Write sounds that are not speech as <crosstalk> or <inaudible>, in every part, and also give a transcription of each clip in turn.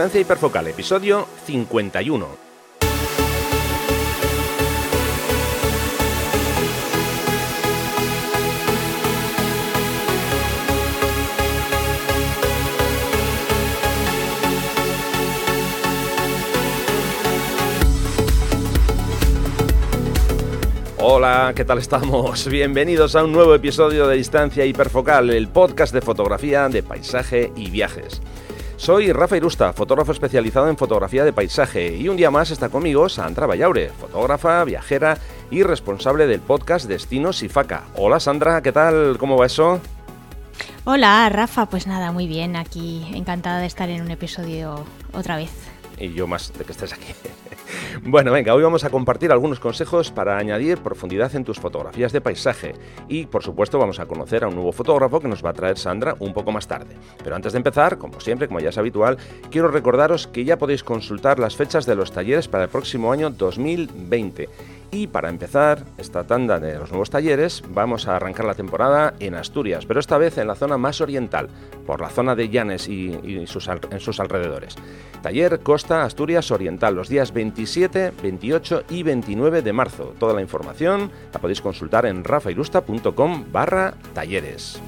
Distancia hiperfocal, episodio 51. Hola, ¿qué tal estamos? <laughs> Bienvenidos a un nuevo episodio de Distancia Hiperfocal, el podcast de fotografía, de paisaje y viajes. Soy Rafa Irusta, fotógrafo especializado en fotografía de paisaje, y un día más está conmigo Sandra Vallaure, fotógrafa, viajera y responsable del podcast Destinos y Faca. Hola Sandra, ¿qué tal? ¿Cómo va eso? Hola Rafa, pues nada, muy bien, aquí encantada de estar en un episodio otra vez. Y yo más de que estés aquí. Bueno, venga, hoy vamos a compartir algunos consejos para añadir profundidad en tus fotografías de paisaje y, por supuesto, vamos a conocer a un nuevo fotógrafo que nos va a traer Sandra un poco más tarde. Pero antes de empezar, como siempre, como ya es habitual, quiero recordaros que ya podéis consultar las fechas de los talleres para el próximo año 2020 y para empezar esta tanda de los nuevos talleres, vamos a arrancar la temporada en Asturias, pero esta vez en la zona más oriental, por la zona de Llanes y, en sus alrededores. Taller Costa Asturias Oriental, los días 27, 28 y 29 de marzo. Toda la información la podéis consultar en rafairusta.com barra talleres.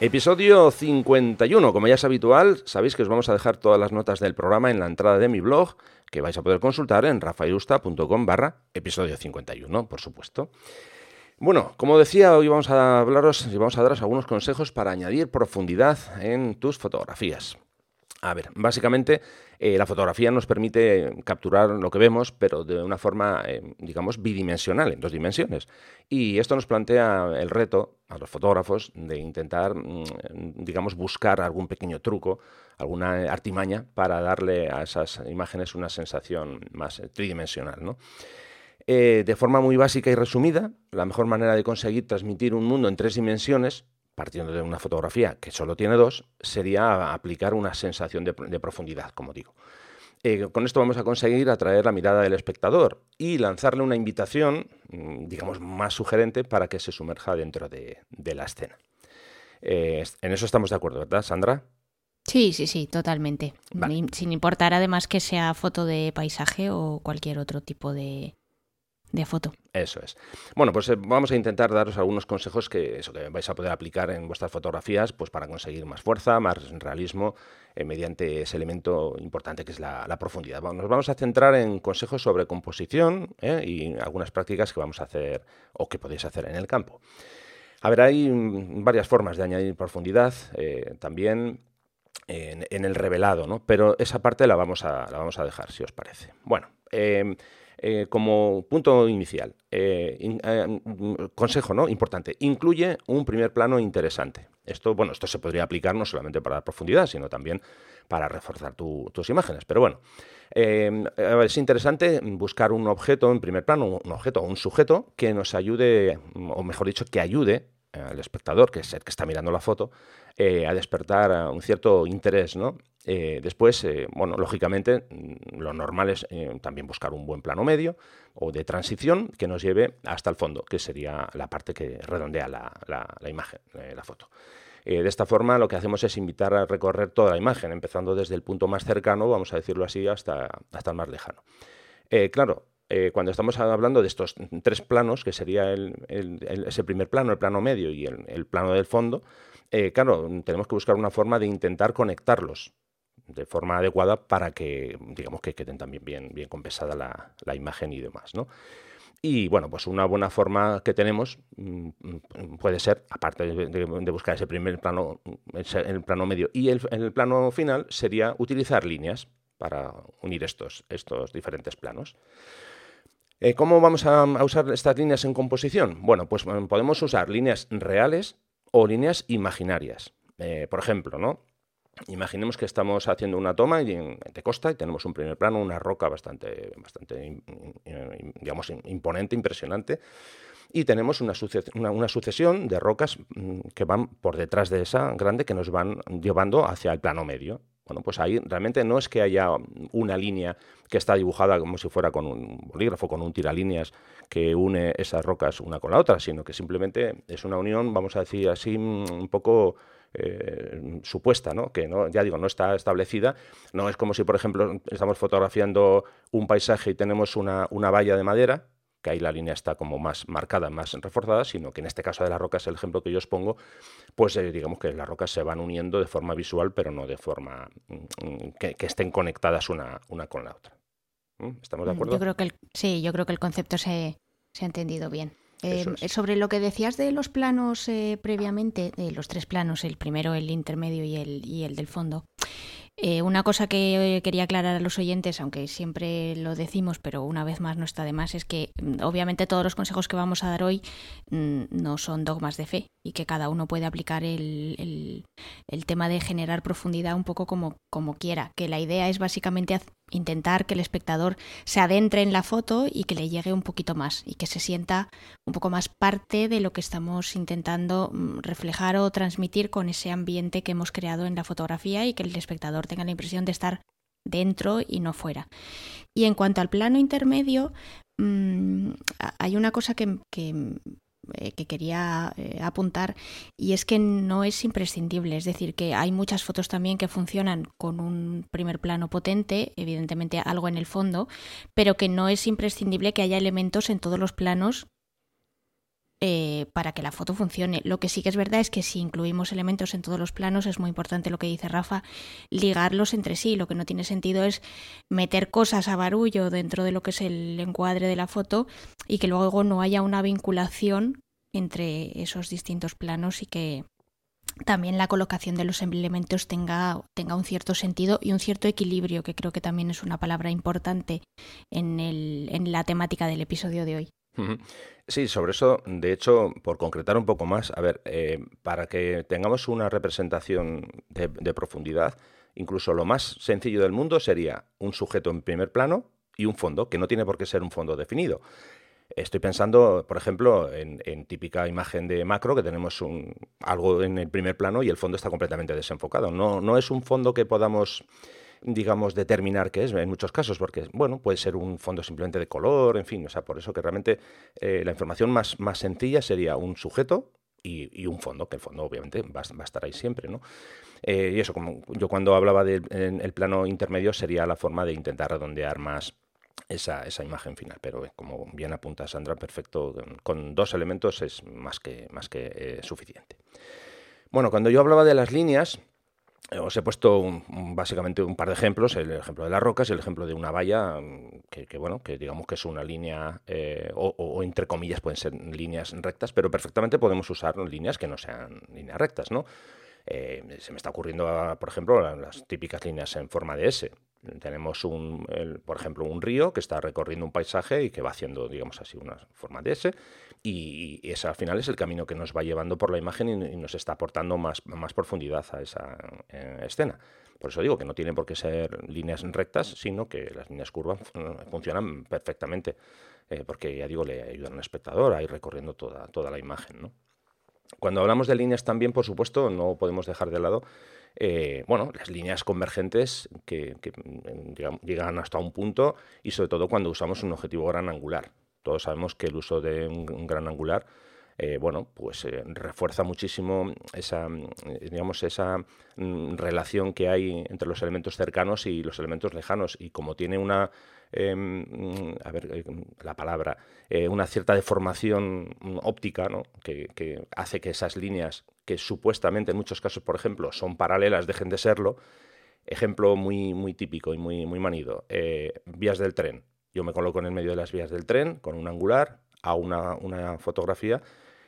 Episodio 51. Como ya es habitual, sabéis que os vamos a dejar todas las notas del programa en la entrada de mi blog, que vais a poder consultar en rafairusta.com barra episodio 51, por supuesto. Bueno, como decía, hoy vamos a hablaros y vamos a daros algunos consejos para añadir profundidad en tus fotografías. A ver, básicamente eh, la fotografía nos permite capturar lo que vemos, pero de una forma, eh, digamos, bidimensional, en dos dimensiones. Y esto nos plantea el reto a los fotógrafos de intentar, mm, digamos, buscar algún pequeño truco, alguna artimaña para darle a esas imágenes una sensación más eh, tridimensional, ¿no? de forma muy básica y resumida, la mejor manera de conseguir transmitir un mundo en tres dimensiones partiendo de una fotografía que solo tiene dos, sería aplicar una sensación de, profundidad, como digo. Eh, con esto vamos a conseguir atraer la mirada del espectador y lanzarle una invitación, mm, digamos, más sugerente para que se sumerja dentro de, la escena. Eh, en eso estamos de acuerdo, ¿verdad, Sandra? Sí, sí, sí, totalmente. Sin importar además que sea foto de paisaje o cualquier otro tipo de, de foto. Eso es. Bueno, pues eh, vamos a intentar daros algunos consejos que, eso, que vais a poder aplicar en vuestras fotografías pues para conseguir más fuerza, más realismo eh, mediante ese elemento importante que es la, profundidad. nos vamos a centrar en consejos sobre composición eh, y algunas prácticas que vamos a hacer o que podéis hacer en el campo. A ver, hay mm, varias formas de añadir profundidad también en, el revelado, ¿no? Pero esa parte la vamos a, la vamos a dejar, si os parece. Bueno, eh, como punto inicial, eh, eh, consejo ¿no? importante, incluye un primer plano interesante. Esto, bueno, esto se podría aplicar no solamente para dar profundidad, sino también para reforzar tus imágenes. Pero bueno, es interesante buscar un objeto en primer plano, un objeto o un sujeto que nos ayude, o mejor dicho, que ayude al espectador, que es el que está mirando la foto, a despertar un cierto interés, ¿no? Eh, después, eh, bueno, lógicamente, mm, lo normal es eh, también buscar un buen plano medio o de transición que nos lleve hasta el fondo, que sería la parte que redondea la, imagen, la foto. de esta forma, lo que hacemos es invitar a recorrer toda la imagen, empezando desde el punto más cercano, vamos a decirlo así, hasta, hasta el más lejano. claro, cuando estamos hablando de estos tres planos, que sería ese primer plano, el plano medio y el, plano del fondo, claro, tenemos que buscar una forma de intentar conectarlos de forma adecuada para que, digamos, que queden también bien, bien compensada la, la imagen y demás, ¿no? Y bueno, pues una buena forma que tenemos mm, puede ser, aparte de, buscar ese primer plano, el plano medio y el, el, plano final, sería utilizar líneas para unir estos, estos diferentes planos. Eh, ¿Cómo vamos a, usar estas líneas en composición? Bueno, pues mm, podemos usar líneas reales o líneas imaginarias. Eh, por ejemplo, ¿no? Imaginemos que estamos haciendo una toma de costa y tenemos un primer plano, una roca bastante, bastante digamos, imponente, impresionante, y tenemos una, sucesión de rocas mm, que van por detrás de esa grande que nos van llevando hacia el plano medio. Bueno, pues ahí realmente no es que haya una línea que está dibujada como si fuera con un bolígrafo, con un tiralíneas que une esas rocas una con la otra, sino que simplemente es una unión, vamos a decir así, un poco eh, supuesta, ¿no? que no, ya digo, no está establecida. No es como si, por ejemplo, estamos fotografiando un paisaje y tenemos una valla de madera, que ahí la línea está como más marcada, más reforzada, sino que en este caso de las rocas, el ejemplo que yo os pongo, pues eh, digamos que las rocas se van uniendo de forma visual, pero no de forma mm, que, estén conectadas una, una con la otra. ¿Mm? ¿Estamos de mm, acuerdo? Yo creo que sí, yo creo que el concepto se, se ha entendido bien. Eh, sobre lo que decías de los planos eh, previamente, de los tres planos, el primero, el intermedio y el, y el del fondo, eh, una cosa que eh, quería aclarar a los oyentes, aunque siempre lo decimos, pero una vez más no está de más, es que mm, obviamente todos los consejos que vamos a dar hoy mm, no son dogmas de fe y que cada uno puede aplicar el, el, tema de generar profundidad un poco como, como quiera, que la idea es básicamente intentar que el espectador se adentre en la foto y que le llegue un poquito más y que se sienta un poco más parte de lo que estamos intentando mm, reflejar o transmitir con ese ambiente que hemos creado en la fotografía y que el espectador tenga la impresión de estar dentro y no fuera. Y en cuanto al plano intermedio, mm, hay una cosa que, eh, quería eh, apuntar y es que no es imprescindible, es decir, que hay muchas fotos también que funcionan con un primer plano potente, evidentemente algo en el fondo, pero que no es imprescindible que haya elementos en todos los planos eh, para que la foto funcione. Lo que sí que es verdad es que si incluimos elementos en todos los planos, es muy importante lo que dice Rafa, ligarlos entre sí. Lo que no tiene sentido es meter cosas a barullo dentro de lo que es el encuadre de la foto y que luego no haya una vinculación entre esos distintos planos y que también la colocación de los elementos tenga, tenga un cierto sentido y un cierto equilibrio, que creo que también es una palabra importante en, el, en la temática del episodio de hoy. Sí, sobre eso, de hecho, por concretar un poco más, a ver, eh, para que tengamos una representación de, profundidad, incluso lo más sencillo del mundo sería un sujeto en primer plano y un fondo, que no tiene por qué ser un fondo definido. Estoy pensando, por ejemplo, en, típica imagen de macro, que tenemos un, algo en el primer plano y el fondo está completamente desenfocado. No, no es un fondo que podamos digamos, determinar qué es en muchos casos, porque, bueno, puede ser un fondo simplemente de color, en fin, o sea, por eso que realmente eh, la información más, más sencilla sería un sujeto y, un fondo, que el fondo obviamente va, a estar ahí siempre, ¿no? Eh, y eso, como yo cuando hablaba del el plano intermedio sería la forma de intentar redondear más esa, esa, imagen final. Pero eh, como bien apunta Sandra, perfecto, con dos elementos es más que, más que suficiente. Bueno, cuando yo hablaba de las líneas, os he puesto básicamente un par de ejemplos, el ejemplo de las rocas y el ejemplo de una valla, mm, que, bueno, que digamos que es una línea, eh, o, entre comillas pueden ser líneas rectas, pero perfectamente podemos usar líneas que no sean líneas rectas, ¿no? Eh, se me está ocurriendo, por ejemplo, las típicas líneas en forma de S. Tenemos, un, por ejemplo, un río que está recorriendo un paisaje y que va haciendo, digamos así, una forma de S y, ese al final es el camino que nos va llevando por la imagen y, nos está aportando más, más profundidad a esa eh, escena. Por eso digo que no tienen por qué ser líneas rectas, sino que las líneas curvas funcionan perfectamente, eh, porque ya digo, le ayudan al espectador a ir recorriendo toda, toda la imagen. Cuando hablamos de líneas también, por supuesto, no podemos dejar de lado eh, bueno, las líneas convergentes que, llegan hasta un punto y sobre todo cuando usamos un objetivo gran angular. Todos sabemos que el uso de un, gran angular eh, bueno, pues eh, refuerza muchísimo esa, digamos, esa mm, relación que hay entre los elementos cercanos y los elementos lejanos. Y como tiene una, em, a ver, eh, la palabra, una cierta deformación óptica, ¿no? que, que, hace que esas líneas, que supuestamente en muchos casos, por ejemplo, son paralelas, dejen de serlo. Ejemplo muy, muy típico y muy, muy manido, vías del tren yo me coloco en el medio de las vías del tren con un angular, a una, una fotografía.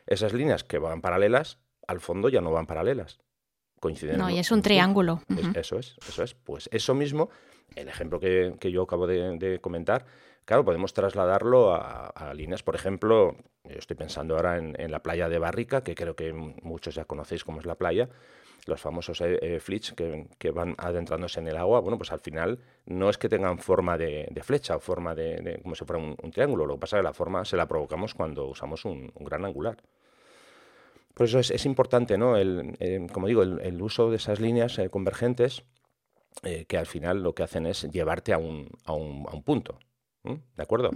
Esas líneas que van paralelas, al fondo ya no van paralelas. Coinciden. No, y es un triángulo. Eso es, eso es. Pues eso mismo, el ejemplo que, yo acabo de, comentar, claro, podemos trasladarlo a, líneas, por ejemplo, yo estoy pensando ahora en, en, la playa de Barrica, que creo que muchos ya conocéis cómo es la playa, los famosos eh, eh flits que, van adentrándose en el agua, bueno, pues al final no es que tengan forma de, flecha o forma de, como si fuera un, triángulo, lo que pasa es que la forma se la provocamos cuando usamos un, gran angular. Por eso es, importante, ¿no? El, como digo, el, uso de esas líneas eh, convergentes eh, que al final lo que hacen es llevarte a un, a un, a un punto. ¿De acuerdo?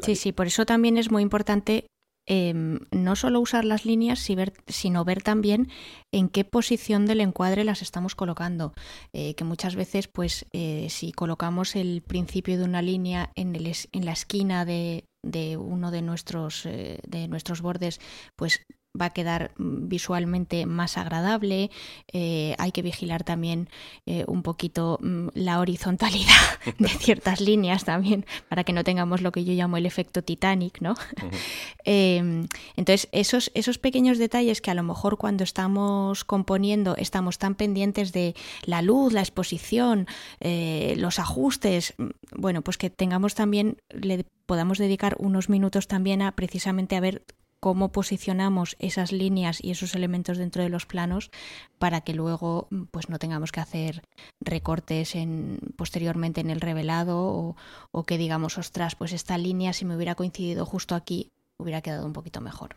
Sí, sí, por eso también es muy importante Em, no solo usar las líneas, sino ver también en qué posición del encuadre las estamos colocando. Eh, que muchas veces, pues, eh, si colocamos el principio de una línea en, el, en la esquina de, de uno de nuestros, eh, de nuestros bordes, pues va a quedar mm, visualmente más agradable. Eh, hay que vigilar también eh, un poquito mm, la horizontalidad de <laughs> ciertas líneas también para que no tengamos lo que yo llamo el efecto Titanic, ¿no? <laughs> Em, entonces, esos, esos pequeños detalles que a lo mejor cuando estamos componiendo estamos tan pendientes de la luz, la exposición, eh, los ajustes, mm, bueno, pues que tengamos también, le podamos dedicar unos minutos también a precisamente a ver cómo posicionamos esas líneas y esos elementos dentro de los planos para que luego pues no tengamos que hacer recortes en, posteriormente en el revelado o, o que digamos, ostras, pues esta línea si me hubiera coincidido justo aquí hubiera quedado un poquito mejor.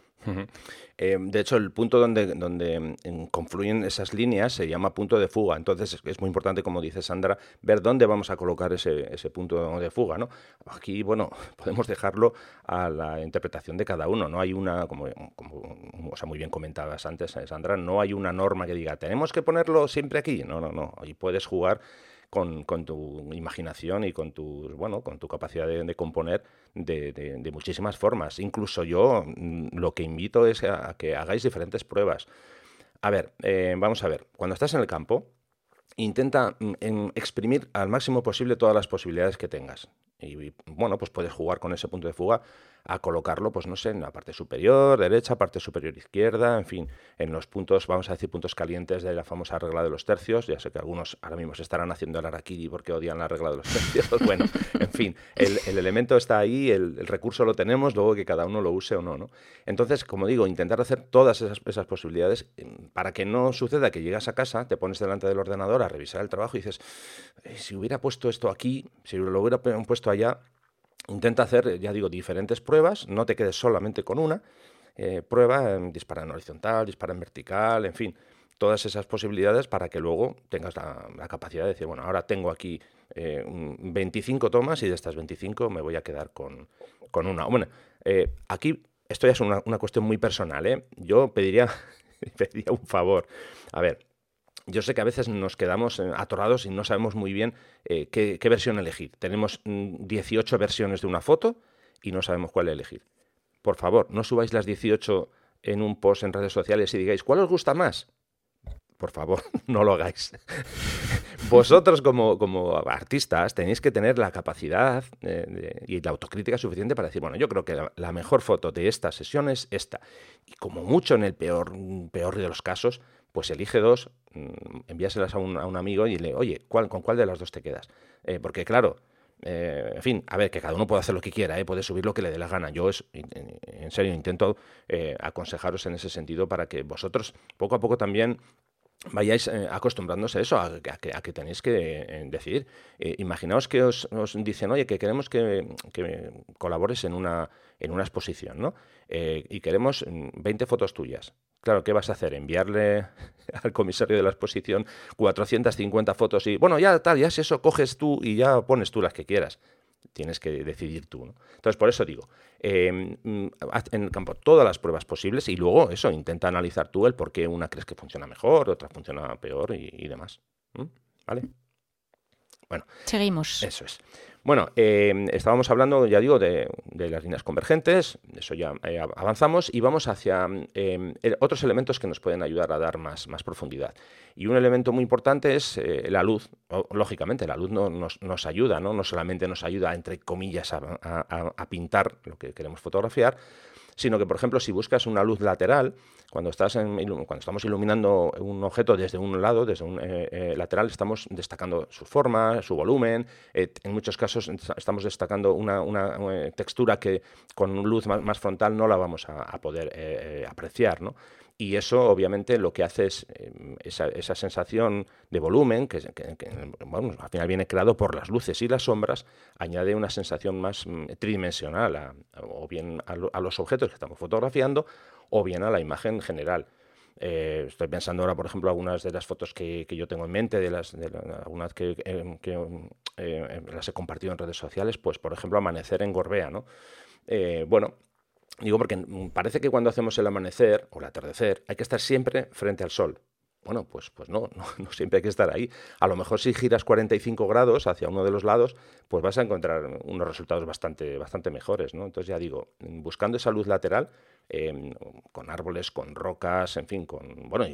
Eh, de hecho, el punto donde, donde mm, confluyen esas líneas se llama punto de fuga. Entonces, es muy importante, como dice Sandra, ver dónde vamos a colocar ese, ese punto de fuga. ¿no? Aquí, bueno, <laughs> podemos dejarlo a la interpretación de cada uno. No hay una, como, como o sea, muy bien comentabas antes, eh, Sandra, no hay una norma que diga, tenemos que ponerlo siempre aquí. No, no, no. Ahí puedes jugar con, tu imaginación y con tu, bueno, con tu capacidad de, componer de, muchísimas formas. Incluso yo mm, lo que invito es a, que hagáis diferentes pruebas. A ver, eh, vamos a ver, cuando estás en el campo, intenta mm, exprimir al máximo posible todas las posibilidades que tengas. Y bueno, pues puedes jugar con ese punto de fuga a colocarlo, pues no sé, en la parte superior, derecha, parte superior izquierda, en fin, en los puntos, vamos a decir, puntos calientes de la famosa regla de los tercios. Ya sé que algunos ahora mismo se estarán haciendo el araquiri porque odian la regla de los <laughs> tercios. bueno, en fin, el, elemento está ahí, el, recurso lo tenemos, luego que cada uno lo use o no, ¿no? Entonces, como digo, intentar hacer todas esas, esas posibilidades mm, para que no suceda que llegas a casa, te pones delante del ordenador a revisar el trabajo y dices, eh, si hubiera puesto esto aquí, si lo hubiera puesto allá, Intenta hacer, ya digo, diferentes pruebas, no te quedes solamente con una. Eh, prueba, dispara en horizontal, dispara en vertical, en fin, todas esas posibilidades para que luego tengas la, capacidad de decir, bueno, ahora tengo aquí 25 eh, tomas y de estas 25 me voy a quedar con, una. Bueno, eh, aquí esto ya es una, una cuestión muy personal, ¿eh? Yo pediría, <laughs> pediría un favor. A ver, yo sé que a veces nos quedamos eh, atorados y no sabemos muy bien eh, qué, versión elegir. Tenemos 18 mm, versiones de una foto y no sabemos cuál elegir. Por favor, no subáis las 18 en un post en redes sociales y digáis, ¿cuál os gusta más? Por favor, <laughs> no lo hagáis. <laughs> Vosotros como, como, artistas tenéis que tener la capacidad eh, y la autocrítica suficiente para decir, bueno, yo creo que la, mejor foto de esta sesión es esta. Y como mucho en el peor, peor de los casos, pues elige dos, mm, envíaselas a un, a un amigo y le, oye, ¿cuál, ¿con cuál de las dos te quedas? Eh, porque claro, eh, en fin, a ver, que cada uno puede hacer lo que quiera, ¿eh? puede subir lo que le dé la gana. Yo, es, en serio, intento aconsejaros en ese sentido para que vosotros poco a poco también vayáis acostumbrándose a eso, a, que, tenéis que decidir. imaginaos que os, dicen, oye, que queremos que, que colabores en una, en una exposición, ¿no? y queremos 20 mm, fotos tuyas. Claro, ¿qué vas a hacer? Enviarle <laughs> al comisario de la exposición 450 fotos y, bueno, ya tal, ya es eso, coges tú y ya pones tú las que quieras. Tienes que decidir tú. ¿no? Entonces, por eso digo, em, haz en el campo todas las pruebas posibles y luego eso, intenta analizar tú el por qué una crees que funciona mejor, otra funciona peor y, demás. ¿Vale? Bueno. Seguimos. Eso es. Bueno, em, estábamos hablando, ya digo, de, las líneas convergentes, eso ya eh, avanzamos, y vamos hacia em, otros elementos que nos pueden ayudar a dar más, más profundidad. Y un elemento muy importante es eh, la luz. lógicamente, la luz no, nos, ayuda, ¿no? no solamente nos ayuda, entre comillas, a pintar lo que queremos fotografiar, sino que, por ejemplo, si buscas una luz lateral, cuando, estás cuando estamos iluminando un objeto desde un lado, desde un eh, eh, lateral, estamos destacando su forma, su volumen, eh, en muchos casos estamos destacando una, textura que con luz más, frontal no la vamos a, a poder apreciar, ¿no? Y eso obviamente lo que hace es em, esa, sensación de volumen, que, al final viene creado por las luces y las sombras, añade una sensación más mm, tridimensional o bien a, los objetos que estamos fotografiando o bien a la imagen general. Eh, estoy pensando ahora, por ejemplo, algunas de las fotos que, yo tengo en mente, de las, algunas que, eh, las he compartido en redes sociales, pues por ejemplo, amanecer en Gorbea, ¿no? bueno, digo porque parece que cuando hacemos el amanecer o el atardecer hay que estar siempre frente al sol. Bueno, pues, pues no, no, <laughs> siempre hay que estar ahí. A lo mejor si giras 45 grados hacia uno de los lados, pues vas a encontrar unos resultados bastante, bastante mejores, ¿no? Entonces ya digo, buscando esa luz lateral, em, con árboles, con rocas, en fin, con, bueno,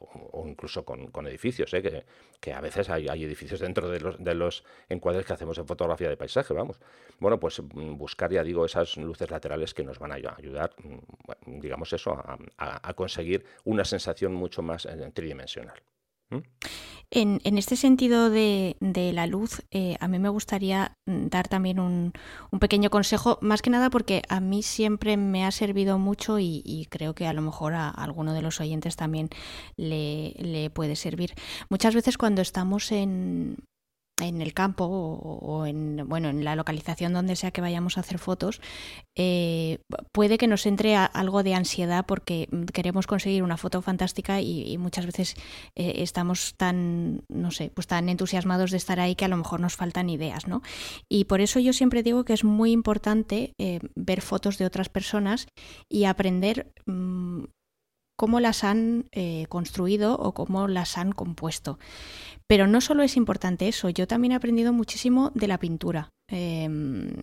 o incluso con, edificios, ¿eh? que, a veces hay, edificios dentro de los, de los encuadres que hacemos en fotografía de paisaje, vamos. Bueno, pues mm, buscar, ya digo, esas luces laterales que nos van a ayudar, mm, digamos eso, a conseguir una sensación mucho más eh, tridimensional. En, este sentido de, la luz, eh, a mí me gustaría mm, dar también un, pequeño consejo, más que nada porque a mí siempre me ha servido mucho y, creo que a lo mejor a, alguno de los oyentes también le, puede servir. Muchas veces cuando estamos en, en el campo o, en bueno en la localización donde sea que vayamos a hacer fotos eh, puede que nos entre algo de ansiedad porque queremos conseguir una foto fantástica y, muchas veces eh, estamos tan no sé pues tan entusiasmados de estar ahí que a lo mejor nos faltan ideas no y por eso yo siempre digo que es muy importante eh, ver fotos de otras personas y aprender mm, cómo las han construido o cómo las han compuesto. Pero no solo es importante eso, yo también he aprendido muchísimo de la pintura. Em,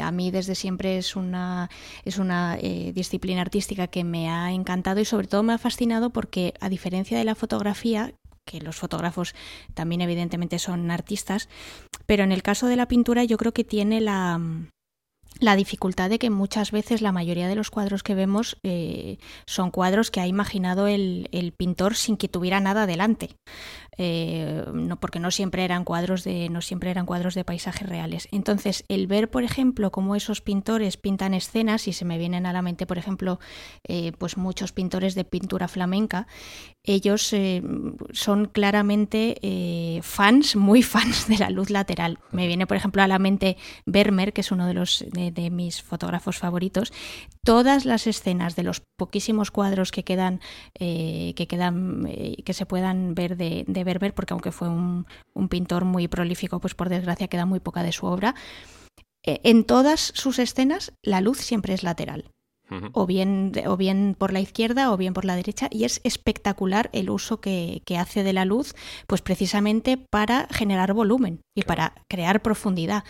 a mí desde siempre es una, es una eh, disciplina artística que me ha encantado y sobre todo me ha fascinado porque a diferencia de la fotografía, que los fotógrafos también evidentemente son artistas, pero en el caso de la pintura yo creo que tiene la, la dificultad de que muchas veces la mayoría de los cuadros que vemos eh, son cuadros que ha imaginado el, el, pintor sin que tuviera nada delante. Eh, no, porque no siempre eran cuadros de, no siempre eran cuadros de paisajes reales. Entonces, el ver, por ejemplo, cómo esos pintores pintan escenas, y se me vienen a la mente, por ejemplo, eh, pues muchos pintores de pintura flamenca, ellos eh, son claramente fans, muy <laughs> fans de la luz lateral. Me viene, por ejemplo, a la mente Vermeer, que es uno de los de, mis fotógrafos favoritos. Todas las escenas de los poquísimos cuadros que quedan, que quedan, que se puedan ver de, de Porque aunque fue un, pintor muy prolífico, pues por desgracia queda muy poca de su obra. Eh, en todas sus escenas la luz siempre es lateral. O bien, o bien por la izquierda o bien por la derecha, y es espectacular el uso que, hace de la luz, pues precisamente para generar volumen y para crear profundidad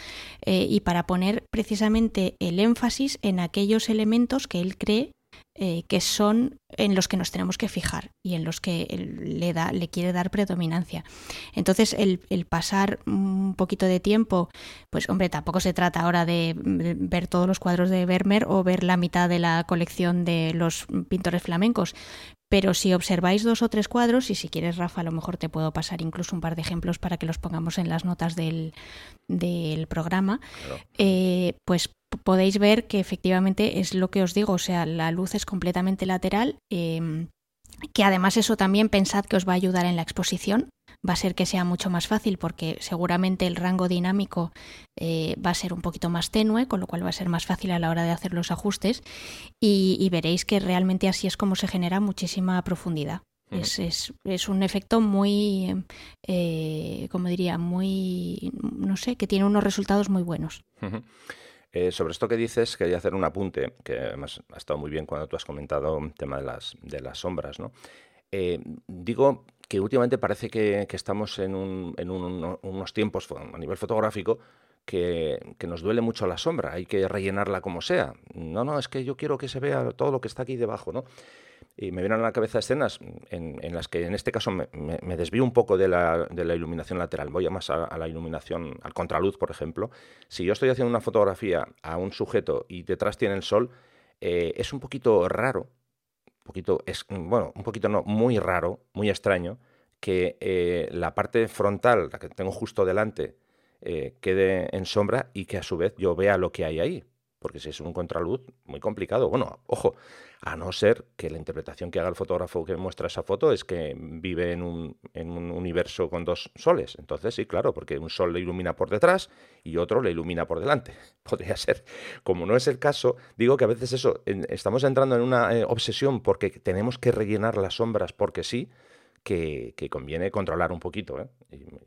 eh, y para poner precisamente el énfasis en aquellos elementos que él cree eh, que son en los que nos tenemos que fijar y en los que le, da, le quiere dar predominancia. Entonces, el, pasar un poquito de tiempo, pues hombre, tampoco se trata ahora de ver todos los cuadros de Vermeer o ver la mitad de la colección de los pintores flamencos, pero si observáis dos o tres cuadros, y si quieres, Rafa, a lo mejor te puedo pasar incluso un par de ejemplos para que los pongamos en las notas del, programa, eh, pues podéis ver que efectivamente es lo que os digo, o sea, la luz es completamente lateral, em, que además eso también pensad que os va a ayudar en la exposición, va a ser que sea mucho más fácil porque seguramente el rango dinámico eh, va a ser un poquito más tenue, con lo cual va a ser más fácil a la hora de hacer los ajustes y, veréis que realmente así es como se genera muchísima profundidad. Es, es, es, un efecto muy, eh, como diría, muy, no sé, que tiene unos resultados muy buenos. Eh, sobre esto que dices, quería hacer un apunte, que además ha estado muy bien cuando tú has comentado el tema de las, de las sombras. ¿no? Eh, digo que últimamente parece que, estamos en, unos tiempos a nivel fotográfico que, que, nos duele mucho la sombra, hay que rellenarla como sea. No, no, es que yo quiero que se vea todo lo que está aquí debajo, ¿no? Y me vienen a la cabeza escenas en, las que en este caso me, desvío un poco de la, iluminación lateral, voy más a, la iluminación, al contraluz, por ejemplo. Si yo estoy haciendo una fotografía a un sujeto y detrás tiene el sol, eh, es un poquito raro, un poquito, es, bueno, un poquito no, muy raro, muy extraño, que eh, la parte frontal, la que tengo justo delante, eh, quede en sombra y que a su vez yo vea lo que hay ahí. porque si es un contraluz, muy complicado. Bueno, ojo, a no ser que la interpretación que haga el fotógrafo que muestra esa foto es que vive en un, en un universo con dos soles. Entonces, sí, claro, porque un sol le ilumina por detrás y otro le ilumina por delante. <laughs> Podría ser. Como no es el caso, digo que a veces eso, estamos entrando en una eh, obsesión porque tenemos que rellenar las sombras porque sí, que, conviene controlar un poquito ¿eh?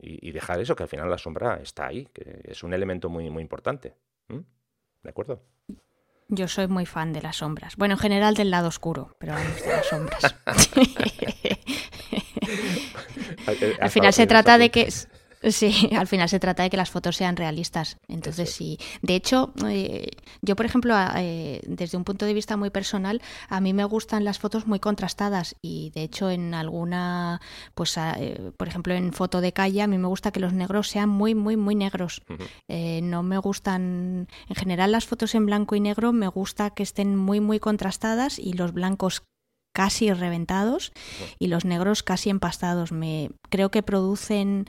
y, dejar eso, que al final la sombra está ahí, que es un elemento muy, muy importante. ¿De acuerdo? Yo soy muy fan de las sombras. Bueno, en general del lado oscuro, pero vamos, de las sombras. <laughs> <laughs> Al final se trata de que Sí, <laughs> al final se trata de que las fotos sean realistas. Entonces, sí. De hecho, eh, yo, por ejemplo, eh, desde un punto de vista muy personal, a mí me gustan las fotos muy contrastadas y, de hecho, en alguna, pues, eh, por ejemplo, en foto de calle, a mí me gusta que los negros sean muy, muy, muy negros. no me gustan, en general, las fotos en blanco y negro me gusta que estén muy, muy contrastadas y los blancos casi reventados y los negros casi empastados. Me creo que producen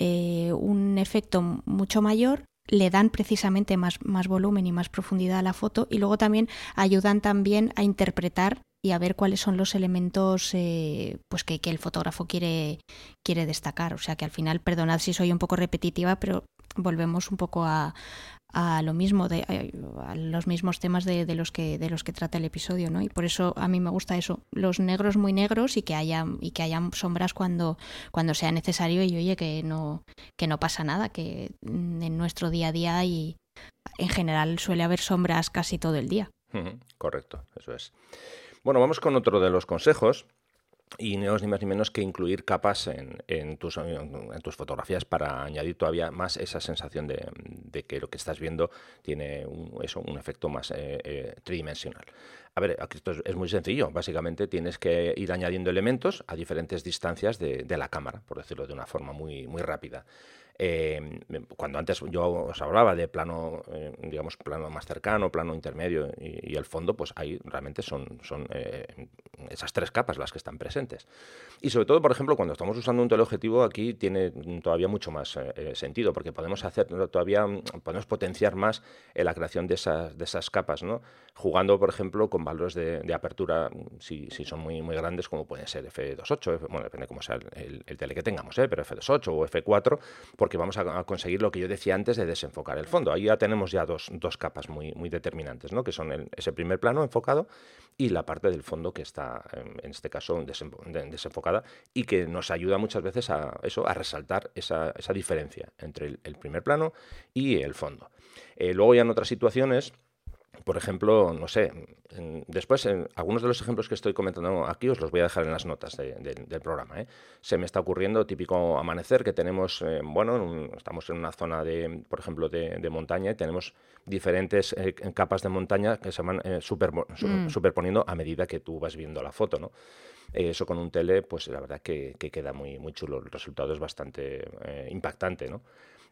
eh, un efecto mucho mayor le dan precisamente más, más volumen y más profundidad a la foto y luego también ayudan también a interpretar y a ver cuáles son los elementos eh, pues que, que, el fotógrafo quiere, quiere destacar. O sea que al final, perdonad si soy un poco repetitiva, pero volvemos un poco a, a lo mismo de eh, a los mismos temas de, de, los que de los que trata el episodio no y por eso a mí me gusta eso los negros muy negros y que haya y que hayan sombras cuando cuando sea necesario y oye que no que no pasa nada que en nuestro día a día y en general suele haber sombras casi todo el día. Correcto eso es. Bueno vamos con otro de los consejos y no es ni más ni menos que incluir capas en, tus, en, tus, fotografías para añadir todavía más esa sensación de, que lo que estás viendo tiene un, eso, un efecto más eh, eh, tridimensional. A ver, esto es, muy sencillo. Básicamente tienes que ir añadiendo elementos a diferentes distancias de, de la cámara, por decirlo de una forma muy, muy rápida. Eh, cuando antes yo os hablaba de plano, eh, digamos, plano más cercano, plano intermedio y, el fondo, pues ahí realmente son, son eh, esas tres capas las que están presentes. Y sobre todo, por ejemplo, cuando estamos usando un teleobjetivo, aquí tiene todavía mucho más sentido, porque podemos hacer todavía, podemos potenciar más la creación de esas, de esas capas, ¿no? Jugando, por ejemplo, con valores de, apertura, si, si, son muy, muy grandes, como pueden ser F2.8, bueno, depende cómo sea el, el, tele que tengamos, pero F2.8 o F4, porque vamos a, conseguir lo que yo decía antes de desenfocar el fondo. Ahí ya tenemos ya dos, dos capas muy, muy determinantes, ¿no? que son ese primer plano enfocado y la parte del fondo que está, en este caso, desenfocada y que nos ayuda muchas veces a, eso, a resaltar esa, esa diferencia entre el, primer plano y el fondo. Eh, luego ya en otras situaciones por ejemplo, no sé, después en algunos de los ejemplos que estoy comentando aquí os los voy a dejar en las notas del programa. ¿eh? Se me está ocurriendo típico amanecer que tenemos, eh, bueno, estamos en una zona de, por ejemplo, de, montaña y tenemos diferentes eh, capas de montaña que se van mm. superponiendo a medida que tú vas viendo la foto, ¿no? eso con un tele, pues la verdad que, que, queda muy, muy chulo. El resultado es bastante impactante, ¿no?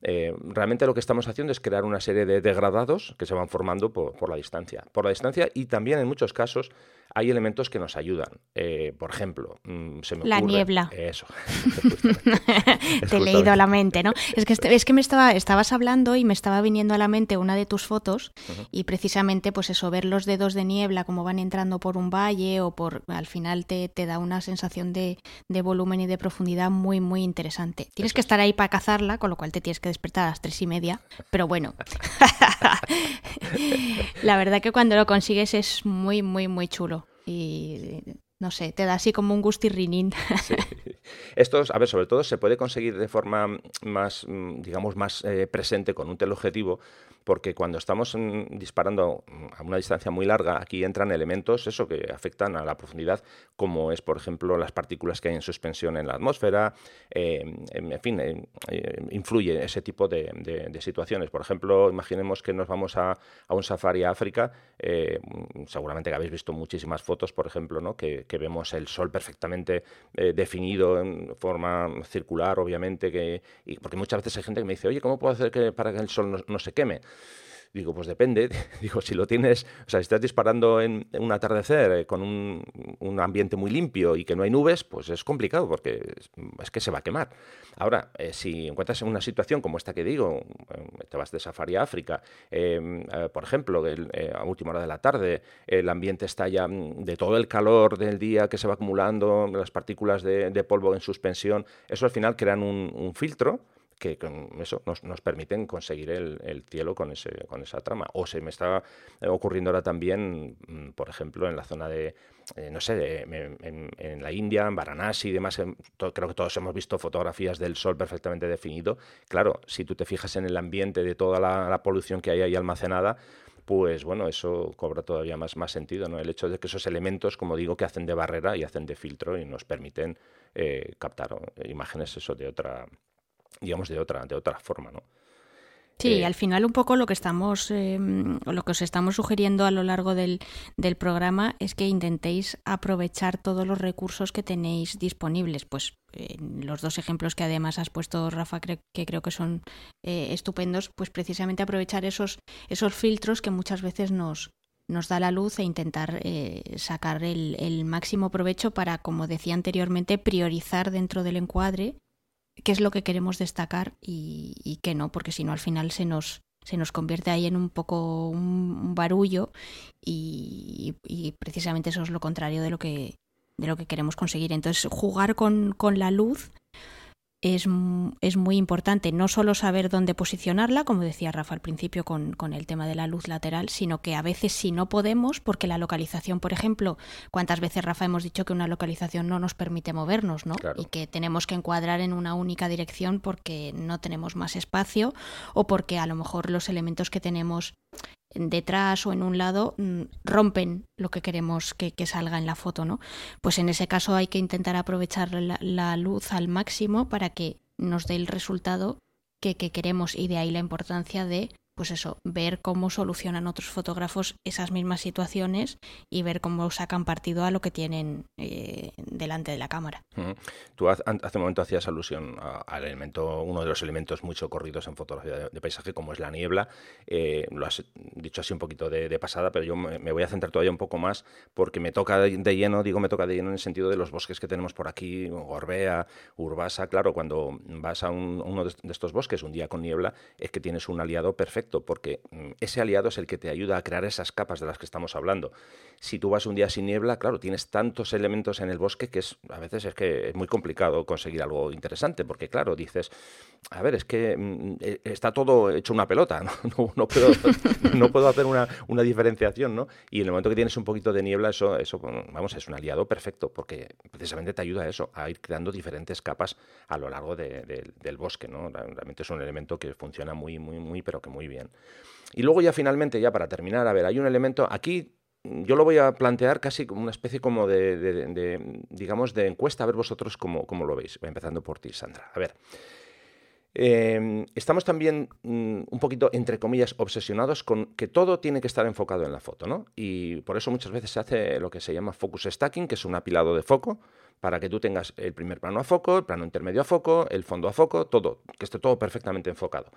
Eh, realmente lo que estamos haciendo es crear una serie de degradados que se van formando por, la distancia. Por la distancia y también en muchos casos hay elementos que nos ayudan. Eh, por ejemplo, mm, se me la niebla. Eso. <laughs> <laughs> Te he leído a la mente, ¿no? Es que, este, es que me estaba, estabas hablando y me estaba viniendo a la mente una de tus fotos y precisamente pues eso, ver los dedos de niebla como van entrando por un valle o por al final te, te da una sensación de, de, volumen y de profundidad muy, muy interesante. Tienes que estar ahí para cazarla, con lo cual te tienes que despertar a las tres y media, pero bueno. <laughs> la verdad que cuando lo consigues es muy, muy, muy chulo y no sé, te da así como un gustirrinín. Sí. <laughs> Esto, a ver, sobre todo se puede conseguir de forma más, digamos, más eh, presente con un teleobjetivo, porque cuando estamos mm, disparando a una distancia muy larga, aquí entran elementos eso que afectan a la profundidad, como es, por ejemplo, las partículas que hay en suspensión en la atmósfera, em, em, en fin, em, influye ese tipo de, situaciones. Por ejemplo, imaginemos que nos vamos a, un safari a África, eh, seguramente que habéis visto muchísimas fotos, por ejemplo, ¿no? que, vemos el sol perfectamente eh, definido en forma circular, obviamente, que, y porque muchas veces hay gente que me dice, oye, ¿cómo puedo hacer que, para que el sol no se queme? Digo, pues depende. <laughs> Digo, si lo tienes, o sea, si estás disparando en, un atardecer eh, con un, ambiente muy limpio y que no hay nubes, pues es complicado porque es, que se va a quemar. Ahora, eh, si encuentras en una situación como esta que digo, eh, te vas de safari a África, em, por ejemplo, a última hora de la tarde, el ambiente está ya mm, de todo el calor del día que se va acumulando, las partículas de, polvo en suspensión, eso al final crean un filtro que con eso nos, permiten conseguir el, cielo con, ese, con esa trama. O se me está ocurriendo ahora también, mm, por ejemplo, en la zona de, eh, no sé, en, la India, en Varanasi y demás, creo que todos hemos visto fotografías del sol perfectamente definido. Claro, si tú te fijas en el ambiente de toda la, polución que hay ahí almacenada, pues bueno, eso cobra todavía más, más sentido, ¿no? El hecho de que esos elementos, como digo, que hacen de barrera y hacen de filtro y nos permiten eh, captar imágenes eso de otra digamos, de otra, de otra forma, ¿no? Sí, eh, al final un poco lo que estamos, em, lo que os estamos sugiriendo a lo largo del, del, programa es que intentéis aprovechar todos los recursos que tenéis disponibles. Pues los dos ejemplos que además has puesto, Rafa, que creo que son eh, estupendos, pues precisamente aprovechar esos, esos filtros que muchas veces nos, nos da la luz e intentar eh, sacar el, el máximo provecho para, como decía anteriormente, priorizar dentro del encuadre qué es lo que queremos destacar y, qué no, porque si no al final se nos, se nos convierte ahí en un poco un, barullo y, precisamente eso es lo contrario de lo que, de lo que queremos conseguir. Entonces, jugar con, con la luz es, es, muy importante no solo saber dónde posicionarla, como decía Rafa al principio con, con, el tema de la luz lateral, sino que a veces si no podemos, porque la localización, por ejemplo, cuántas veces Rafa hemos dicho que una localización no nos permite movernos, ¿no? Y que tenemos que encuadrar en una única dirección porque no tenemos más espacio o porque a lo mejor los elementos que tenemos detrás o en un lado mm, rompen lo que queremos que, salga en la foto, ¿no? Pues en ese caso hay que intentar aprovechar la, luz al máximo para que nos dé el resultado que, que, queremos y de ahí la importancia de pues eso, ver cómo solucionan otros fotógrafos esas mismas situaciones y ver cómo sacan partido a lo que tienen eh, delante de la cámara. Tú hace un momento hacías alusión al elemento, uno de los elementos muy socorridos en fotografía de, paisaje, como es la niebla. Eh, lo has dicho así un poquito de, pasada, pero yo me, voy a centrar todavía un poco más porque me toca de, lleno, digo me toca de lleno en el sentido de los bosques que tenemos por aquí, Gorbea, Urbasa. Claro, cuando vas a uno de estos bosques un día con niebla, es que tienes un aliado perfecto porque mm, ese aliado es el que te ayuda a crear esas capas de las que estamos hablando. Si tú vas un día sin niebla, claro, tienes tantos elementos en el bosque que es, a veces es que es muy complicado conseguir algo interesante, porque claro, dices, a ver, es que mm, e, está todo hecho una pelota, <laughs> no, puedo, <laughs> no puedo, hacer una, una, diferenciación, ¿no? Y en el momento que tienes un poquito de niebla, eso, eso, vamos, es un aliado perfecto, porque precisamente te ayuda a eso, a ir creando diferentes capas a lo largo del bosque, ¿no? Realmente es un elemento que funciona muy, muy, muy, pero que muy bien. Y luego ya finalmente, ya para terminar, a ver, hay un elemento, aquí yo lo voy a plantear casi como una especie como de, digamos, de encuesta, a ver vosotros cómo, cómo, lo veis, empezando por ti, Sandra. A ver, em, estamos también mm, un poquito, entre comillas, obsesionados con que todo tiene que estar enfocado en la foto, ¿no? Y por eso muchas veces se hace lo que se llama focus stacking, que es un apilado de foco, para que tú tengas el primer plano a foco, el plano intermedio a foco, el fondo a foco, todo, que esté todo perfectamente enfocado.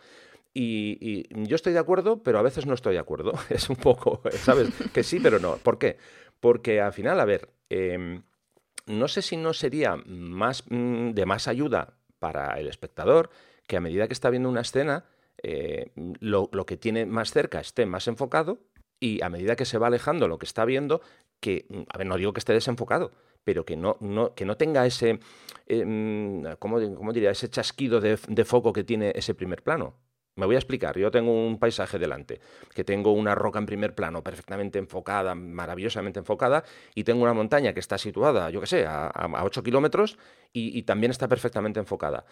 Y, yo estoy de acuerdo, pero a veces no estoy de acuerdo. <laughs> Es un poco, ¿sabes? Que sí, pero no. ¿Por qué? Porque al final, a ver, em, no sé si no sería más, mm, de más ayuda para el espectador que a medida que está viendo una escena, eh, lo, que tiene más cerca esté más enfocado y a medida que se va alejando lo que está viendo, que, mm, a ver, no digo que esté desenfocado, pero que no, no, que no tenga ese, eh, ¿cómo, diría? Ese chasquido de, foco que tiene ese primer plano. Me voy a explicar. Yo tengo un paisaje delante, que tengo una roca en primer plano perfectamente enfocada, maravillosamente enfocada, y tengo una montaña que está situada, yo qué sé, a, a 8 kilómetros y, también está perfectamente enfocada.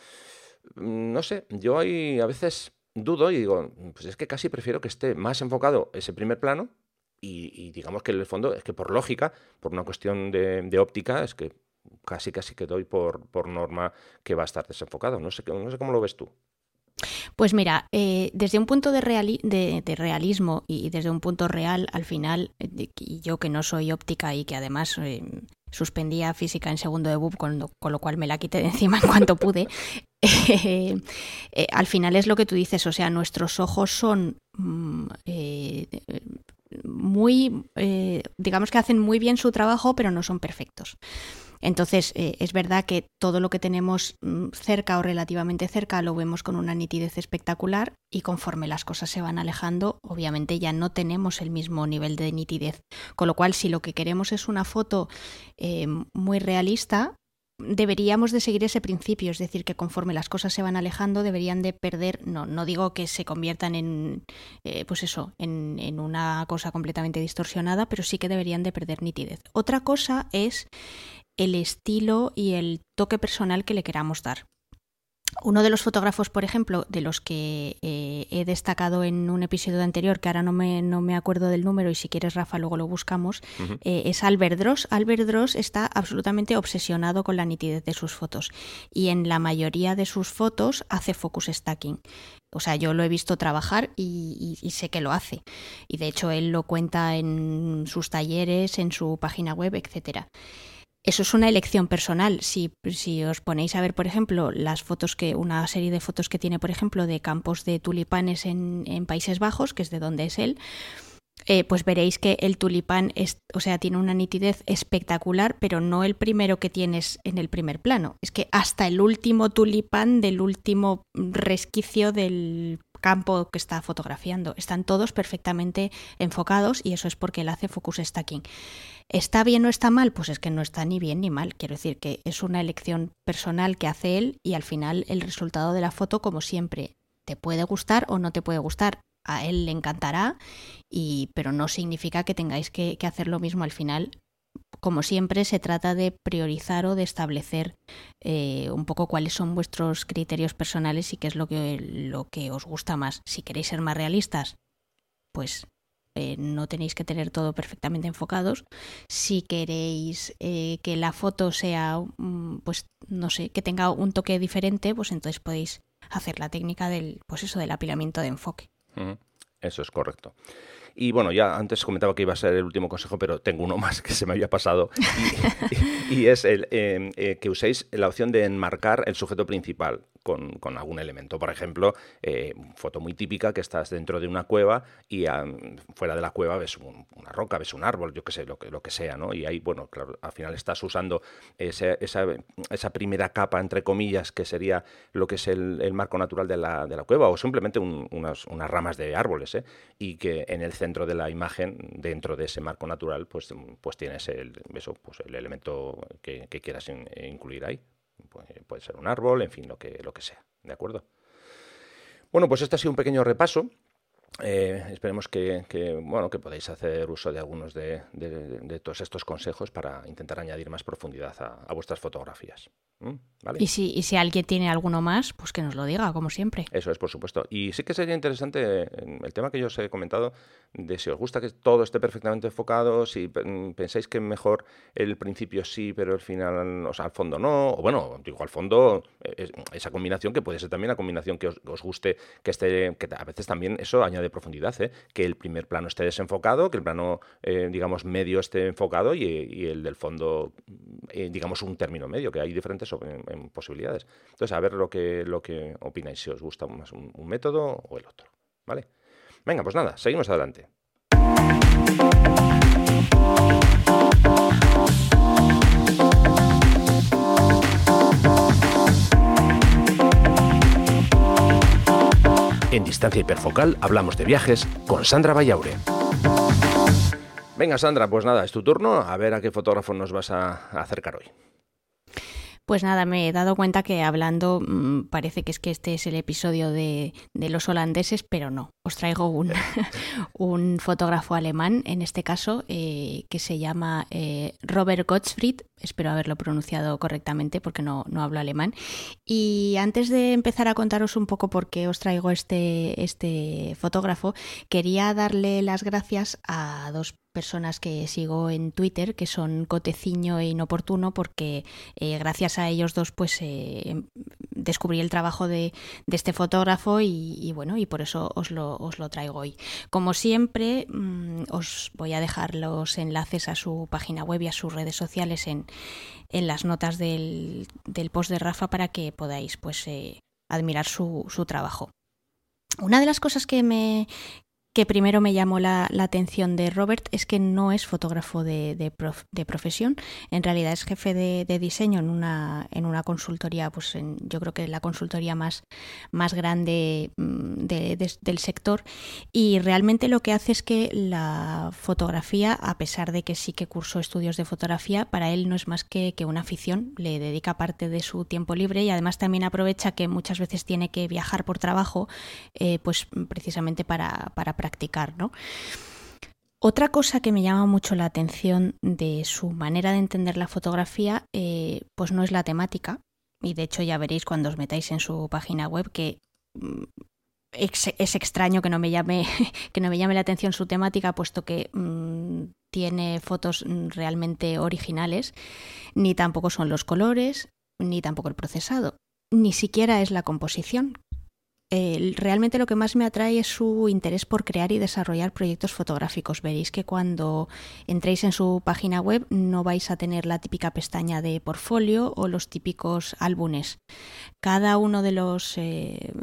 No sé, yo ahí a veces dudo y digo, pues es que casi prefiero que esté más enfocado ese primer plano y, digamos que en el fondo es que por lógica, por una cuestión de, óptica, es que casi casi que doy por, por norma que va a estar desenfocado. No sé, no sé cómo lo ves tú. Pues mira, eh, desde un punto de, realismo y desde un punto real, al final, eh, y yo que no soy óptica y que además eh, suspendía física en segundo de BUP, con lo, cual me la quité de <laughs> encima en cuanto pude, <laughs> eh, al final es lo que tú dices, o sea, nuestros ojos son mm, muy, digamos que hacen muy bien su trabajo, pero no son perfectos. Entonces, eh, es verdad que todo lo que tenemos mm, cerca o relativamente cerca lo vemos con una nitidez espectacular y conforme las cosas se van alejando, obviamente ya no tenemos el mismo nivel de nitidez. Con lo cual, si lo que queremos es una foto eh, muy realista, deberíamos de seguir ese principio, es decir, que conforme las cosas se van alejando deberían de perder, no, no digo que se conviertan en, eh, pues eso, en, en, una cosa completamente distorsionada, pero sí que deberían de perder nitidez. Otra cosa es el estilo y el toque personal que le queramos dar. Uno de los fotógrafos, por ejemplo, de los que eh, he destacado en un episodio anterior, que ahora no me, no me, acuerdo del número y si quieres, Rafa, luego lo buscamos, eh, es Albert Dross. Albert Dross está absolutamente obsesionado con la nitidez de sus fotos y en la mayoría de sus fotos hace focus stacking. O sea, yo lo he visto trabajar y, y, sé que lo hace. Y de hecho, él lo cuenta en sus talleres, en su página web, etcétera. Eso es una elección personal. Si, si, os ponéis a ver, por ejemplo, las fotos que, una serie de fotos que tiene, por ejemplo, de campos de tulipanes en, en Países Bajos, que es de donde es él, eh, pues veréis que el tulipán es, o sea, tiene una nitidez espectacular, pero no el primero que tienes en el primer plano. Es que hasta el último tulipán del último resquicio del campo que está fotografiando. Están todos perfectamente enfocados y eso es porque él hace focus stacking. ¿Está bien o está mal? Pues es que no está ni bien ni mal. Quiero decir que es una elección personal que hace él y al final el resultado de la foto, como siempre, te puede gustar o no te puede gustar. A él le encantará, y, pero no significa que tengáis que, hacer lo mismo al final como siempre, se trata de priorizar o de establecer eh, un poco cuáles son vuestros criterios personales y qué es lo que, lo que os gusta más. Si queréis ser más realistas, pues eh, no tenéis que tener todo perfectamente enfocados. Si queréis eh, que la foto sea, mm, pues no sé, que tenga un toque diferente, pues entonces podéis hacer la técnica del, pues eso, del apilamiento de enfoque. Eso es correcto. Y bueno, ya antes comentaba que iba a ser el último consejo, pero tengo uno <laughs> más que se me había pasado. Y, es el, eh, que uséis la opción de enmarcar el sujeto principal con, algún elemento. Por ejemplo, eh, foto muy típica que estás dentro de una cueva y fuera de la cueva ves una roca, ves un árbol, yo qué sé, lo que, lo que sea, ¿no? Y ahí, bueno, claro, al final estás usando esa, esa, primera capa, entre comillas, que sería lo que es el, marco natural de la, de la, cueva o simplemente unas, unas, ramas de árboles, ¿eh? Y que en el centro de la imagen, dentro de ese marco natural, pues, pues tienes el, eso, pues el elemento que, que quieras incluir ahí. Puede, ser un árbol, en fin, lo que, lo que sea. ¿De acuerdo? Bueno, pues este ha sido un pequeño repaso eh, esperemos que, bueno, que podáis hacer uso de algunos de, todos estos consejos para intentar añadir más profundidad a, vuestras fotografías. ¿Mm? Y, si, y si alguien tiene alguno más, pues que nos lo diga, como siempre. Eso es, por supuesto. Y sí que sería interesante el tema que yo os he comentado, de si os gusta que todo esté perfectamente enfocado, si pensáis que mejor el principio sí, pero el final, o sea, al fondo no, o bueno, digo, al fondo esa combinación que puede ser también la combinación que os, guste, que esté, que a veces también eso añade de profundidad, ¿eh? que el primer plano esté desenfocado, que el plano, eh, digamos, medio esté enfocado y, el del fondo, eh, digamos, un término medio, que hay diferentes posibilidades. Entonces, a ver lo que, lo que opináis, si os gusta más un, un método o el otro. ¿Vale? Venga, pues nada, seguimos adelante. En Distancia Hiperfocal hablamos de viajes con Sandra Vallaure. Venga, Sandra, pues nada, es tu turno. A ver a qué fotógrafo nos vas a acercar hoy. Pues nada, me he dado cuenta que hablando mm, parece que es que este es el episodio de, los holandeses, pero no. Os traigo un, <laughs> un fotógrafo alemán, en este caso, eh, que se llama eh, Robert Gottfried. Espero haberlo pronunciado correctamente porque no, no hablo alemán. Y antes de empezar a contaros un poco por qué os traigo este, este fotógrafo, quería darle las gracias a dos personas que sigo en Twitter, que son Coteciño e Inoportuno, porque eh, gracias a ellos dos pues eh, descubrí el trabajo de, este fotógrafo y, bueno, y por eso os lo, os lo traigo hoy. Como siempre, mm, os voy a dejar los enlaces a su página web y a sus redes sociales en, en las notas del, del, post de Rafa para que podáis pues eh, admirar su, su trabajo. Una de las cosas que me, que primero me llamó la, atención de Robert es que no es fotógrafo de, de, profesión, en realidad es jefe de, diseño en una, en una consultoría, pues yo creo que la consultoría más, más grande mm, del sector. Y realmente lo que hace es que la fotografía, a pesar de que sí que cursó estudios de fotografía, para él no es más que, que una afición, le dedica parte de su tiempo libre y además también aprovecha que muchas veces tiene que viajar por trabajo, eh, pues precisamente para, para practicar, ¿no? Otra cosa que me llama mucho la atención de su manera de entender la fotografía, eh, pues no es la temática, y de hecho ya veréis cuando os metáis en su página web que mm, es, extraño que no me llame <laughs> que no me llame la atención su temática, puesto que mm, tiene fotos realmente originales, ni tampoco son los colores, ni tampoco el procesado, ni siquiera es la composición, realmente lo que más me atrae es su interés por crear y desarrollar proyectos fotográficos. Veréis que cuando entréis en su página web no vais a tener la típica pestaña de portfolio o los típicos álbumes. Cada uno de los, eh,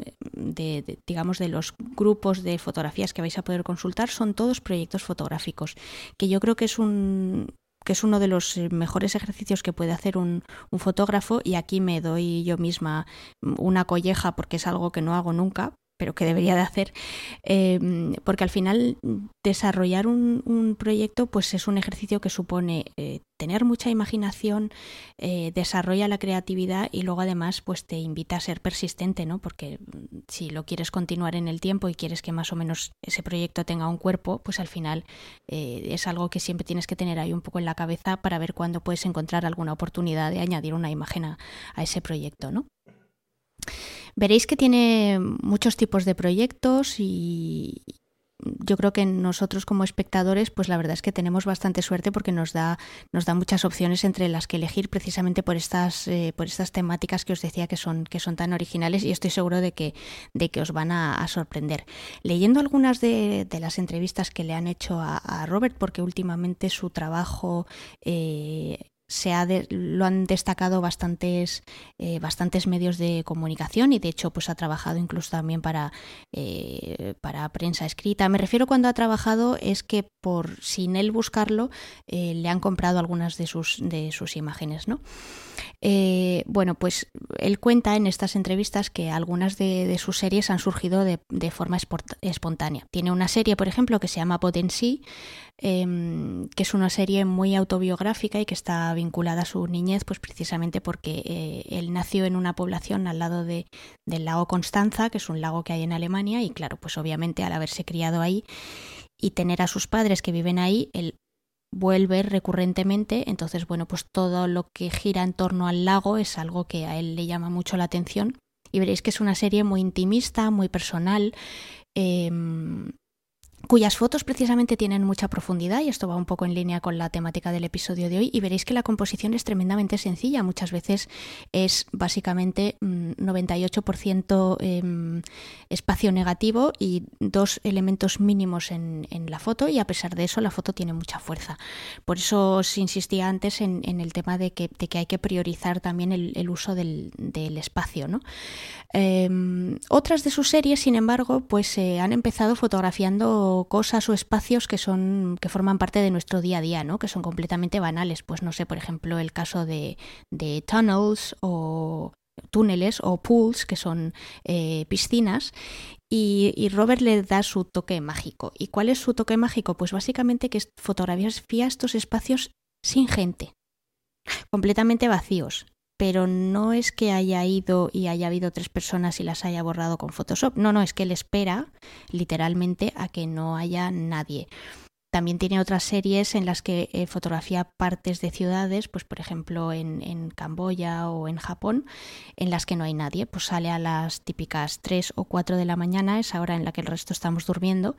digamos, de los grupos de fotografías que vais a poder consultar son todos proyectos fotográficos, que yo creo que es un, que es uno de los eh, mejores ejercicios que puede hacer un, fotógrafo y aquí me doy yo misma una colleja porque es algo que no hago nunca, pero que debería de hacer, em, porque al final desarrollar un, proyecto pues es un ejercicio que supone eh, tener mucha imaginación, eh, desarrolla la creatividad y luego además pues te invita a ser persistente, ¿no? Porque si lo quieres continuar en el tiempo y quieres que más o menos ese proyecto tenga un cuerpo, pues al final eh, es algo que siempre tienes que tener ahí un poco en la cabeza para ver cuándo puedes encontrar alguna oportunidad de añadir una imagen a, a ese proyecto, ¿no? Veréis que tiene muchos tipos de proyectos y yo creo que nosotros como espectadores, pues la verdad es que tenemos bastante suerte porque nos da, nos da muchas opciones entre las que elegir precisamente por estas, eh, por estas temáticas que os decía que son, que son tan originales y estoy seguro de que, de que os van a, sorprender. Leyendo algunas de, las entrevistas que le han hecho a, Robert, porque últimamente su trabajo eh, se ha lo han destacado bastantes, eh, bastantes medios de comunicación y de hecho pues ha trabajado incluso también para, eh, para prensa escrita. Me refiero cuando ha trabajado es que por sin él buscarlo eh, le han comprado algunas de sus, de sus imágenes. ¿no? Bueno, pues él cuenta en estas entrevistas que algunas de, sus series han surgido de, forma espontánea. Tiene una serie, por ejemplo, que se llama Potency, Em, que es una serie muy autobiográfica y que está vinculada a su niñez, pues precisamente porque eh, él nació en una población al lado de, del lago Constanza, que es un lago que hay en Alemania, y claro, pues obviamente al haberse criado ahí y tener a sus padres que viven ahí, él vuelve recurrentemente, entonces bueno, pues todo lo que gira en torno al lago es algo que a él le llama mucho la atención. Y veréis que es una serie muy intimista, muy personal, eh, cuyas fotos precisamente tienen mucha profundidad y esto va un poco en línea con la temática del episodio de hoy y veréis que la composición es tremendamente sencilla, muchas veces es básicamente 98% mm, em, espacio negativo y dos elementos mínimos en, la foto y a pesar de eso la foto tiene mucha fuerza. Por eso os insistía antes en, el tema de que, hay que priorizar también el, uso del, espacio. Em, otras de sus series, sin embargo, pues han empezado fotografiando cosas o espacios que son que forman parte de nuestro día a día, ¿no? Que son completamente banales. Pues no sé, por ejemplo, el caso de, de tunnels o túneles o pools, que son eh, piscinas, y, Robert le da su toque mágico. ¿Y cuál es su toque mágico? Pues básicamente que fotografía estos espacios sin gente, completamente vacíos pero no es que haya ido y haya habido tres personas y las haya borrado con Photoshop. No, no, es que él espera literalmente a que no haya nadie. También tiene otras series en las que eh, fotografía partes de ciudades, pues por ejemplo en, en, Camboya o en Japón, en las que no hay nadie. Pues sale a las típicas 3 o 4 de la mañana, es hora en la que el resto estamos durmiendo,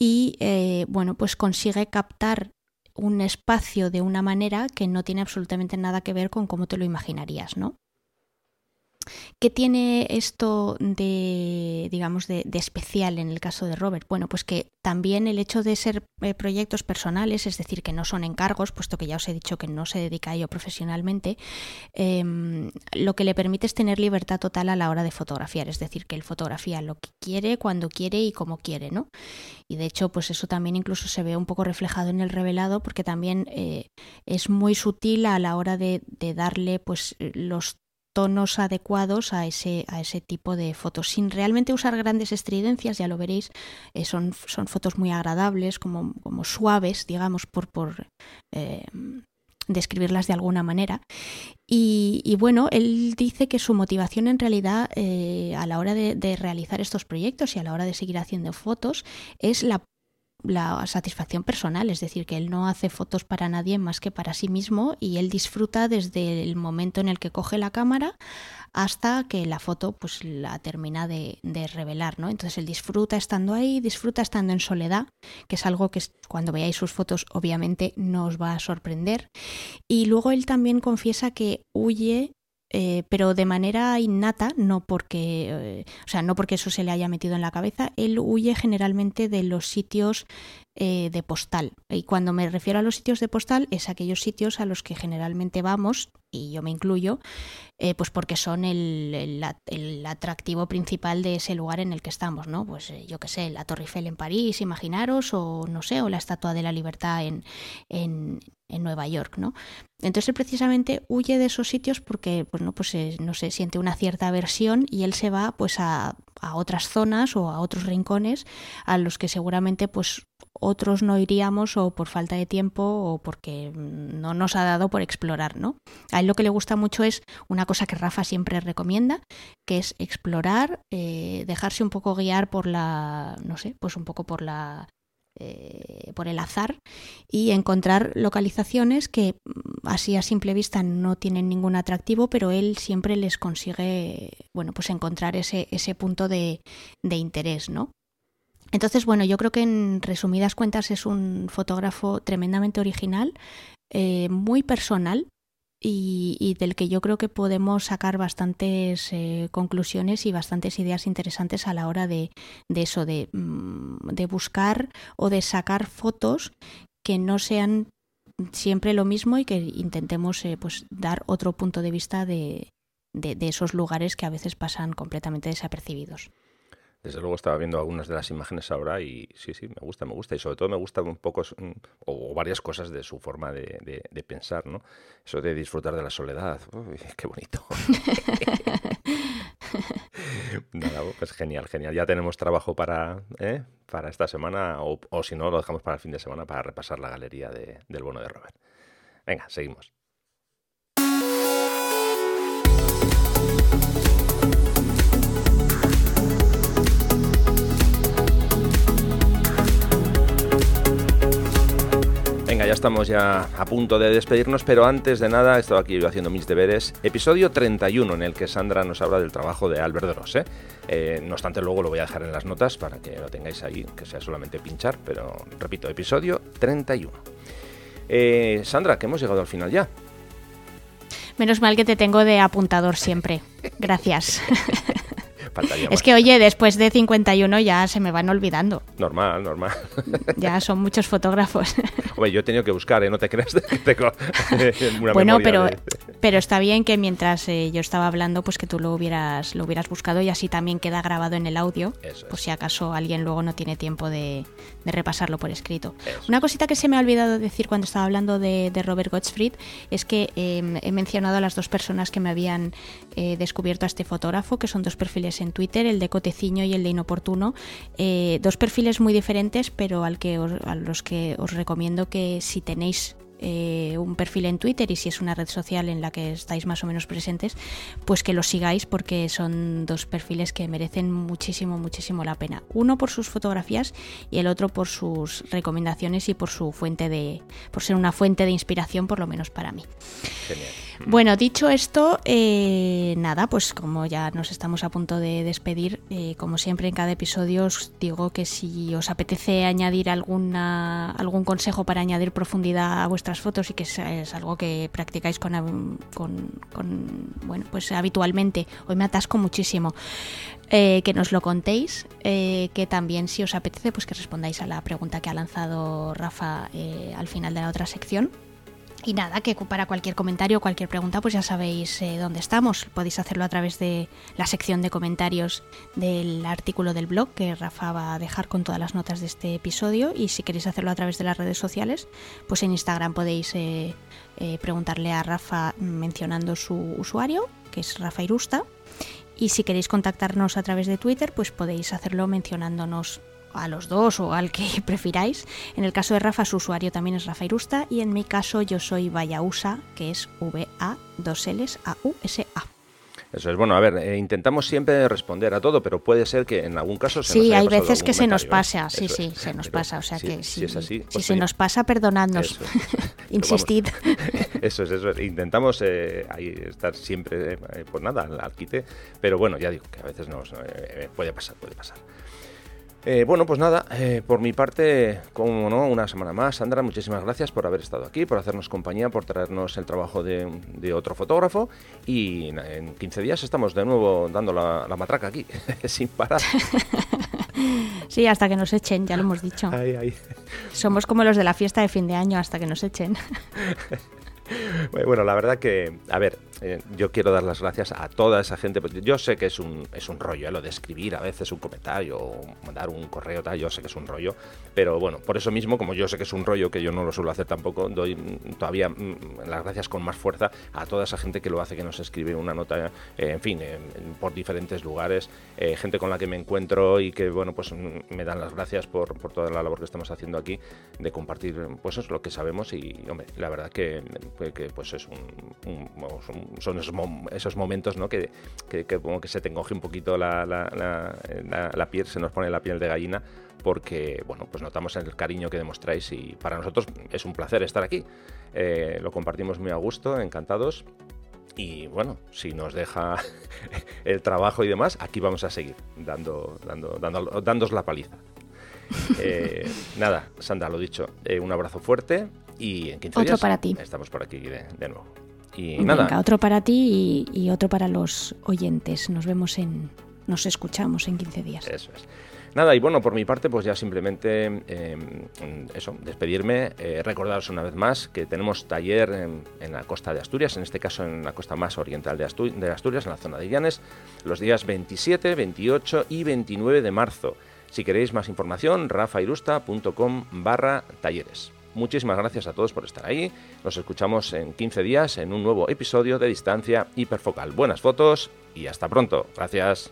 y eh, bueno, pues consigue captar un espacio de una manera que no tiene absolutamente nada que ver con cómo te lo imaginarías, ¿no? ¿Qué tiene esto de, digamos, de, especial en el caso de Robert? Bueno, pues que también el hecho de ser eh, proyectos personales, es decir, que no son encargos, puesto que ya os he dicho que no se dedica a ello profesionalmente, em, lo que le permite es tener libertad total a la hora de fotografiar, es decir, que él fotografía lo que quiere, cuando quiere y como quiere, ¿no? Y de hecho, pues eso también incluso se ve un poco reflejado en el revelado, porque también eh, es muy sutil a la hora de, de darle pues los tonos adecuados a ese, a ese tipo de fotos, sin realmente usar grandes estridencias, ya lo veréis, eh, son, son, fotos muy agradables, como, como suaves, digamos, por, por eh, describirlas de alguna manera. Y, bueno, él dice que su motivación en realidad eh, a la hora de, de, realizar estos proyectos y a la hora de seguir haciendo fotos es la la satisfacción personal, es decir, que él no hace fotos para nadie más que para sí mismo y él disfruta desde el momento en el que coge la cámara hasta que la foto pues la termina de, revelar, ¿no? Entonces él disfruta estando ahí, disfruta estando en soledad, que es algo que cuando veáis sus fotos obviamente no os va a sorprender. Y luego él también confiesa que huye eh, pero de manera innata, no porque, eh, o sea, no porque eso se le haya metido en la cabeza, él huye generalmente de los sitios eh, de postal. Y cuando me refiero a los sitios de postal, es aquellos sitios a los que generalmente vamos, y yo me incluyo, pues porque son el, el, atractivo principal de ese lugar en el que estamos, ¿no? Pues yo qué sé, la Torre Eiffel en París, imaginaros, o no sé, o la Estatua de la Libertad en, en, en Nueva York, ¿no? Entonces él precisamente huye de esos sitios porque, pues no, pues eh, no sé, siente una cierta aversión y él se va pues a, a, otras zonas o a otros rincones a los que seguramente pues otros no iríamos o por falta de tiempo o porque no nos ha dado por explorar, ¿no? A él lo que le gusta mucho es una cosa que Rafa siempre recomienda, que es explorar, eh, dejarse un poco guiar por la, no sé, pues un poco por la eh, por el azar y encontrar localizaciones que mm, así a simple vista no tienen ningún atractivo, pero él siempre les consigue, bueno, pues encontrar ese, ese punto de, interés, ¿no? Entonces, bueno, yo creo que en resumidas cuentas es un fotógrafo tremendamente original, eh, muy personal, y, del que yo creo que podemos sacar bastantes eh, conclusiones y bastantes ideas interesantes a la hora de, de eso, de, mm, de, buscar o de sacar fotos que no sean siempre lo mismo y que intentemos eh, pues dar otro punto de vista de, de esos lugares que a veces pasan completamente desapercibidos. Desde luego estaba viendo algunas de las imágenes ahora y sí, sí, me gusta, me gusta. Y sobre todo me gusta un poco, mm, o, varias cosas de su forma de, pensar, ¿no? Eso de disfrutar de la soledad. Uy, <laughs> qué bonito. <laughs> Nada, pues genial, genial. Ya tenemos trabajo para, ¿eh? para esta semana, o, si no, lo dejamos para el fin de semana para repasar la galería del bono de Robert. Venga, seguimos. Ya estamos ya a punto de despedirnos, pero antes de nada, he estado aquí haciendo mis deberes. Episodio 31, en el que Sandra nos habla del trabajo de Albert Doros. ¿eh? ¿eh? no obstante, luego lo voy a dejar en las notas para que lo tengáis ahí, que sea solamente pinchar, pero repito, episodio 31. Eh, Sandra, que hemos llegado al final ya. Menos mal que te tengo de apuntador siempre. Gracias. <laughs> es que, oye, después de 51 ya se me van olvidando. Normal, normal. <laughs> ya son muchos fotógrafos. <laughs> Hombre, yo he tenido que buscar, ¿eh? No te creas <laughs> que tengo una Bueno, pero, pero está bien que mientras eh, yo estaba hablando, pues que tú lo hubieras, lo hubieras buscado y así también queda grabado en el audio, por si acaso alguien luego no tiene tiempo de, repasarlo por escrito. Una cosita que se me ha olvidado decir cuando estaba hablando de, Robert Gottfried es que em, he mencionado a las dos personas que me habían eh, descubierto a este fotógrafo, que son dos perfiles en Twitter, el de Coteciño y el de Inoportuno. Eh, dos perfiles muy diferentes, pero al que a los que os recomiendo que si tenéis eh, un perfil en Twitter y si es una red social en la que estáis más o menos presentes, pues que los sigáis porque son dos perfiles que merecen muchísimo, muchísimo la pena. Uno por sus fotografías y el otro por sus recomendaciones y por su fuente de, por ser una fuente de inspiración, por lo menos para mí. Genial. Bueno, dicho esto, eh, nada, pues como ya nos estamos a punto de despedir, eh, como siempre en cada episodio os digo que si os apetece añadir alguna, algún consejo para añadir profundidad a fotos y que es, algo que practicáis con, con, bueno, pues habitualmente, hoy me atasco muchísimo, eh, que nos lo contéis, que también si os apetece, pues que respondáis a la pregunta que ha lanzado Rafa al final de la otra sección y nada, que para cualquier comentario o cualquier pregunta, pues ya sabéis eh, dónde estamos. Podéis hacerlo a través de la sección de comentarios del artículo del blog que Rafa va a dejar con todas las notas de este episodio. Y si queréis hacerlo a través de las redes sociales, pues en Instagram podéis eh, eh, preguntarle a Rafa mencionando su usuario, que es Rafa Irusta. Y si queréis contactarnos a través de Twitter, pues podéis hacerlo mencionándonos a los dos o al que <laughs> prefiráis. En el caso de Rafa, su usuario también es Rafa Irusta y en mi caso yo soy Vayausa, que es V-A-2-Ls-A-U-S-A. Eso es bueno, a ver, eh, intentamos siempre responder a todo, pero puede ser que en algún caso se Sí, hay veces que se nos ¿eh? pasa, sí, sí, se nos pasa, o sea que si, es así, si pues se nos pasa, perdonadnos, <laughs> insistid. <laughs> eso es, eso es, intentamos eh, ahí estar siempre, pues nada, al quite, pero bueno, ya digo que a veces nos puede pasar, puede pasar. Eh, bueno, pues nada, eh, por mi parte, como no, una semana más. Sandra, muchísimas gracias por haber estado aquí, por hacernos compañía, por traernos el trabajo de, otro fotógrafo. Y en 15 días estamos de nuevo dando la, matraca aquí, <laughs> sin parar. <laughs> Sí, hasta que nos echen, ya lo hemos dicho. Somos como los de la fiesta de fin de año hasta que nos echen. <laughs> Bueno, la verdad que, a ver, eh, yo quiero dar las gracias a toda esa gente. Pues yo sé que es un, es un rollo, eh, lo de escribir a veces un comentario o mandar un correo, tal, yo sé que es un rollo. Pero bueno, por eso mismo, como yo sé que es un rollo, que yo no lo suelo hacer tampoco, doy todavía mm, las gracias con más fuerza a toda esa gente que lo hace, que nos escribe una nota, eh, en fin, por diferentes lugares, gente con la que me encuentro y que, bueno, pues mm, me dan las gracias por, por toda la labor que estamos haciendo aquí, de compartir, pues es lo que sabemos y, hombre, la verdad que, que pues es un son esos, esos momentos ¿no? que, que, como que se te encoge un poquito la, la, la, piel, se nos pone la piel de gallina porque bueno, pues notamos el cariño que demostráis y para nosotros es un placer estar aquí. Eh, lo compartimos muy a gusto, encantados. Y bueno, si nos deja <laughs> el trabajo y demás, aquí vamos a seguir dando, dando, dando, dándos la paliza. <laughs> Eh, nada, Sandra, lo dicho, eh, un abrazo fuerte y en 15 Otro para ti. estamos por aquí de, de nuevo. Y nada. otro para ti y, otro para los oyentes. Nos vemos en. Nos escuchamos en 15 días. Eso es. Nada, y bueno, por mi parte, pues ya simplemente em, eso, despedirme, eh, recordaros una vez más que tenemos taller en, la costa de Asturias, en este caso en la costa más oriental de, de Asturias, en la zona de Llanes, los días 27, 28 y 29 de marzo. Si queréis más información, rafairusta.com barra talleres. Muchísimas gracias a todos por estar ahí. Nos escuchamos en 15 días en un nuevo episodio de Distancia Hiperfocal. Buenas fotos y hasta pronto. Gracias.